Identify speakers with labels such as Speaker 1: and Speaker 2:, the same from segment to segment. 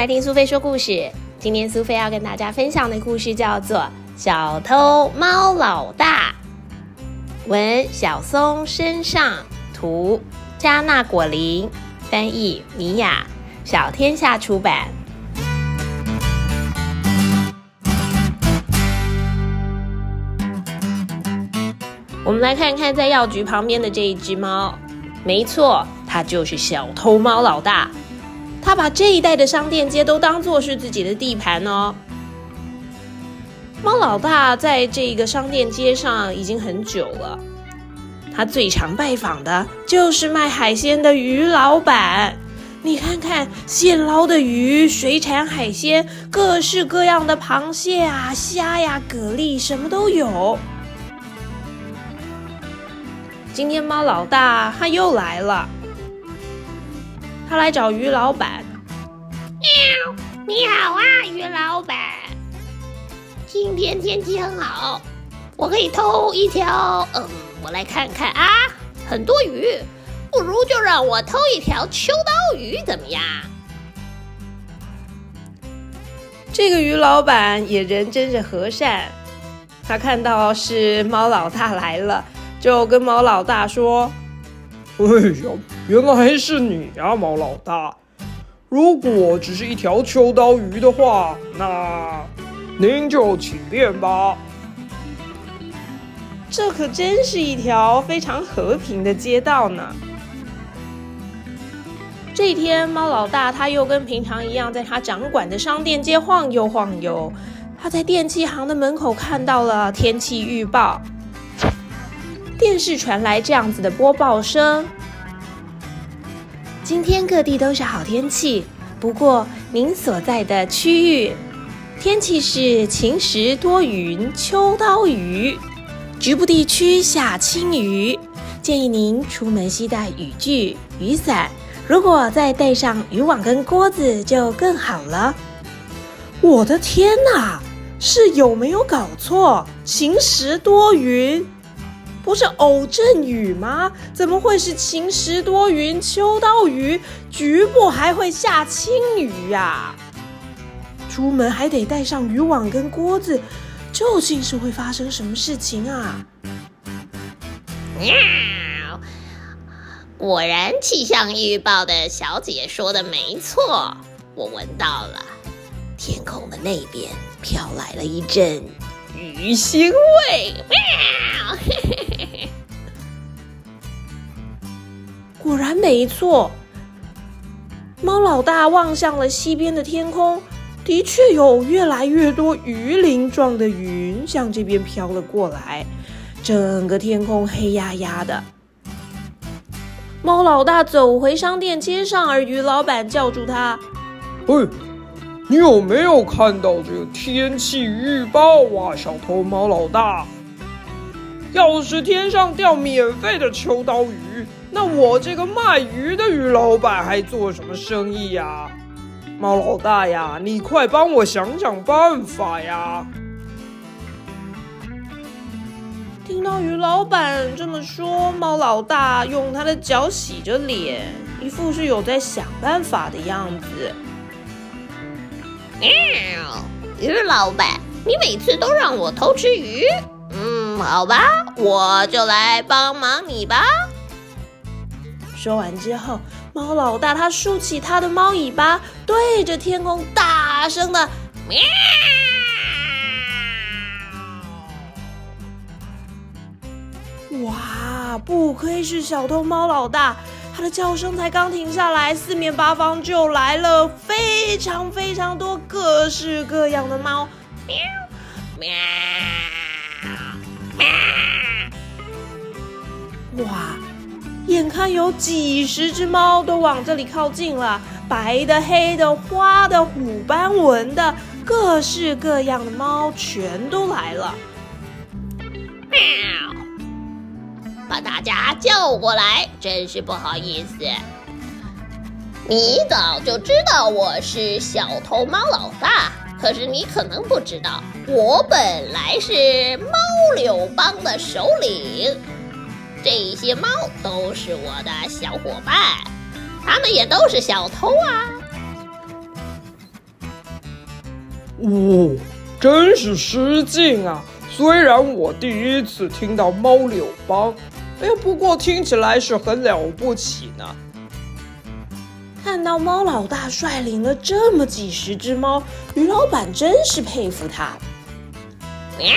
Speaker 1: 来听苏菲说故事。今天苏菲要跟大家分享的故事叫做《小偷猫老大》，文小松身上，图加纳果林，翻译米雅，小天下出版。我们来看看在药局旁边的这一只猫，没错，它就是小偷猫老大。他把这一带的商店街都当做是自己的地盘哦。猫老大在这个商店街上已经很久了，他最常拜访的就是卖海鲜的鱼老板。你看看，现捞的鱼、水产海鲜，各式各样的螃蟹啊、虾呀、蛤蜊，什么都有。今天猫老大他又来了。他来找鱼老板。
Speaker 2: 喵，你好啊，鱼老板。今天天气很好，我可以偷一条。嗯，我来看看啊，很多鱼，不如就让我偷一条秋刀鱼，怎么样？
Speaker 1: 这个鱼老板也人真是和善，他看到是猫老大来了，就跟猫老大说。
Speaker 3: 哎呀，原来是你呀，猫老大！如果只是一条秋刀鱼的话，那您就请便吧。
Speaker 1: 这可真是一条非常和平的街道呢。这一天，猫老大他又跟平常一样，在他掌管的商店街晃悠晃悠。他在电器行的门口看到了天气预报。电视传来这样子的播报声：今天各地都是好天气，不过您所在的区域天气是晴时多云，秋刀鱼，局部地区下轻雨，建议您出门携带雨具、雨伞，如果再带上渔网跟锅子就更好了。我的天哪，是有没有搞错？晴时多云。不是偶阵雨吗？怎么会是晴时多云、秋刀鱼？局部还会下轻雨呀！出门还得带上渔网跟锅子，究竟是会发生什么事情啊？
Speaker 2: 喵！果然气象预报的小姐说的没错，我闻到了，天空的那边飘来了一阵鱼腥味。喵！
Speaker 1: 果然没错，猫老大望向了西边的天空，的确有越来越多鱼鳞状的云向这边飘了过来，整个天空黑压压的。猫老大走回商店街上，而鱼老板叫住他：“
Speaker 3: 喂，你有没有看到这个天气预报啊，小偷猫老大？要是天上掉免费的秋刀鱼。”那我这个卖鱼的鱼老板还做什么生意呀？猫老大呀，你快帮我想想办法呀！
Speaker 1: 听到鱼老板这么说，猫老大用他的脚洗着脸，一副是有在想办法的样子。
Speaker 2: 喵，鱼老板，你每次都让我偷吃鱼，嗯，好吧，我就来帮忙你吧。
Speaker 1: 说完之后，猫老大他竖起他的猫尾巴，对着天空大声的喵！哇，不愧是小偷猫老大，的叫声才刚停下来，四面八方就来了非常非常多各式各样的猫，喵喵喵！哇！眼看有几十只猫都往这里靠近了，白的、黑的、花的、虎斑纹的，各式各样的猫全都来了。
Speaker 2: 喵！把大家叫过来，真是不好意思。你早就知道我是小偷猫老大，可是你可能不知道，我本来是猫柳帮的首领。这些猫都是我的小伙伴，他们也都是小偷啊。
Speaker 3: 哦，真是失敬啊！虽然我第一次听到猫柳帮，哎，不过听起来是很了不起呢。
Speaker 1: 看到猫老大率领了这么几十只猫，于老板真是佩服他。
Speaker 2: 喵，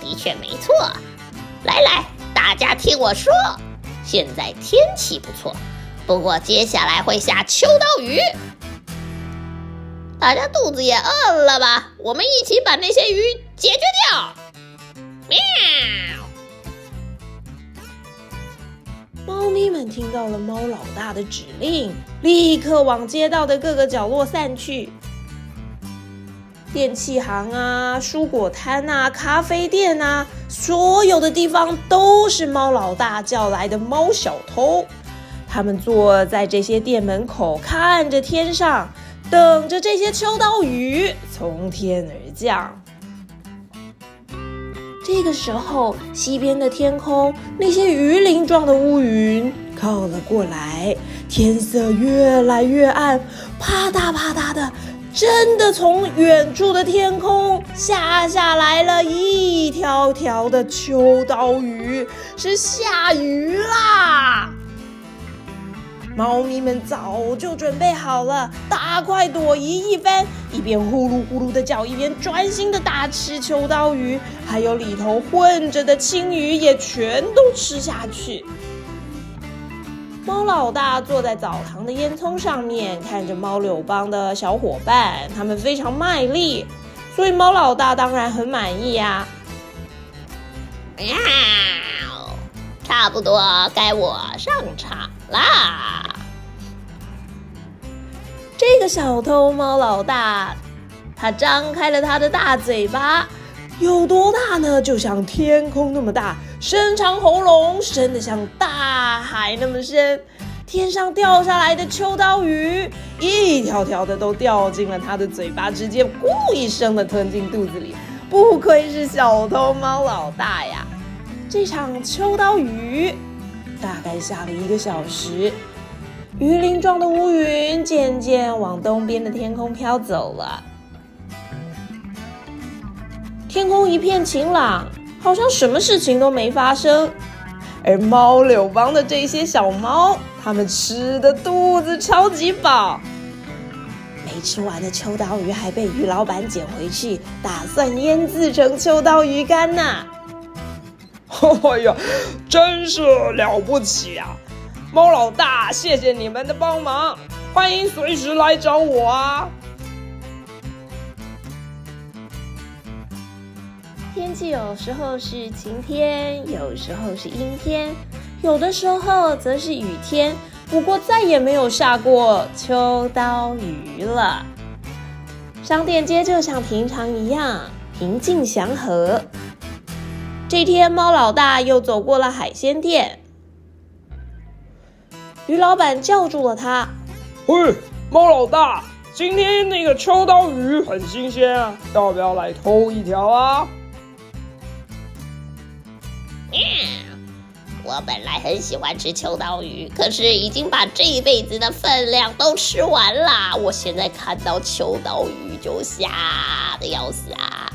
Speaker 2: 的确没错。来来，大家听我说，现在天气不错，不过接下来会下秋刀鱼。大家肚子也饿了吧？我们一起把那些鱼解决掉。喵！
Speaker 1: 们听到了猫老大的指令，立刻往街道的各个角落散去。电器行啊，蔬果摊啊，咖啡店啊，所有的地方都是猫老大叫来的猫小偷。他们坐在这些店门口，看着天上，等着这些秋刀鱼从天而降。这个时候，西边的天空那些鱼鳞状的乌云靠了过来，天色越来越暗，啪嗒啪嗒的。真的从远处的天空下下来了一条条的秋刀鱼，是下雨啦！猫咪们早就准备好了，大快朵颐一番，一边呼噜呼噜的叫，一边专心的大吃秋刀鱼，还有里头混着的青鱼也全都吃下去。猫老大坐在澡堂的烟囱上面，看着猫柳帮的小伙伴，他们非常卖力，所以猫老大当然很满意呀。
Speaker 2: 喵，差不多该我上场啦。
Speaker 1: 这个小偷猫老大，他张开了他的大嘴巴，有多大呢？就像天空那么大。伸长喉咙，伸得像大海那么深，天上掉下来的秋刀鱼，一条条的都掉进了他的嘴巴，直接“咕”一声的吞进肚子里。不愧是小偷猫老大呀！这场秋刀鱼大概下了一个小时，鱼鳞状的乌云渐渐往东边的天空飘走了，天空一片晴朗。好像什么事情都没发生，而猫柳帮的这些小猫，它们吃的肚子超级饱，没吃完的秋刀鱼还被鱼老板捡回去，打算腌制成秋刀鱼干呢。
Speaker 3: 哎呀，真是了不起啊！猫老大，谢谢你们的帮忙，欢迎随时来找我啊！
Speaker 1: 天气有时候是晴天，有时候是阴天，有的时候则是雨天。不过再也没有下过秋刀鱼了。商店街就像平常一样平静祥和。这天，猫老大又走过了海鲜店，鱼老板叫住了他：“
Speaker 3: 喂，猫老大，今天那个秋刀鱼很新鲜啊，要不要来偷一条啊？”
Speaker 2: 我本来很喜欢吃秋刀鱼，可是已经把这一辈子的分量都吃完啦。我现在看到秋刀鱼就吓得要死啊！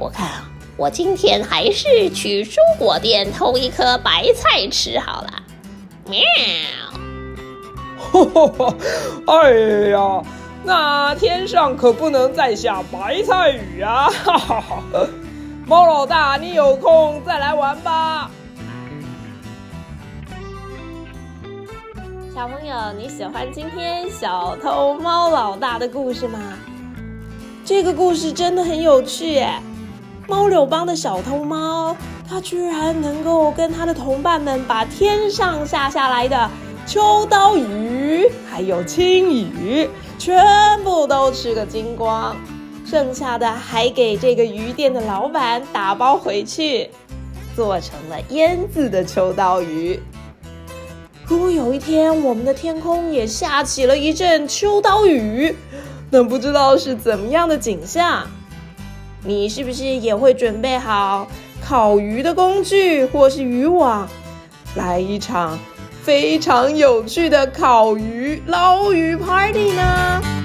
Speaker 2: 我看啊，我今天还是去蔬果店偷一颗白菜吃好了。喵！
Speaker 3: 哈 哈哎呀，那天上可不能再下白菜雨啊！哈哈哈。猫老大，你有空再来玩吧。
Speaker 1: 小朋友，你喜欢今天小偷猫老大的故事吗？这个故事真的很有趣耶！猫柳帮的小偷猫，它居然能够跟他的同伴们把天上下下来的秋刀鱼还有青鱼全部都吃个精光。剩下的还给这个鱼店的老板打包回去，做成了腌制的秋刀鱼。如果有一天我们的天空也下起了一阵秋刀雨，那不知道是怎么样的景象？你是不是也会准备好烤鱼的工具或是渔网，来一场非常有趣的烤鱼捞鱼 party 呢？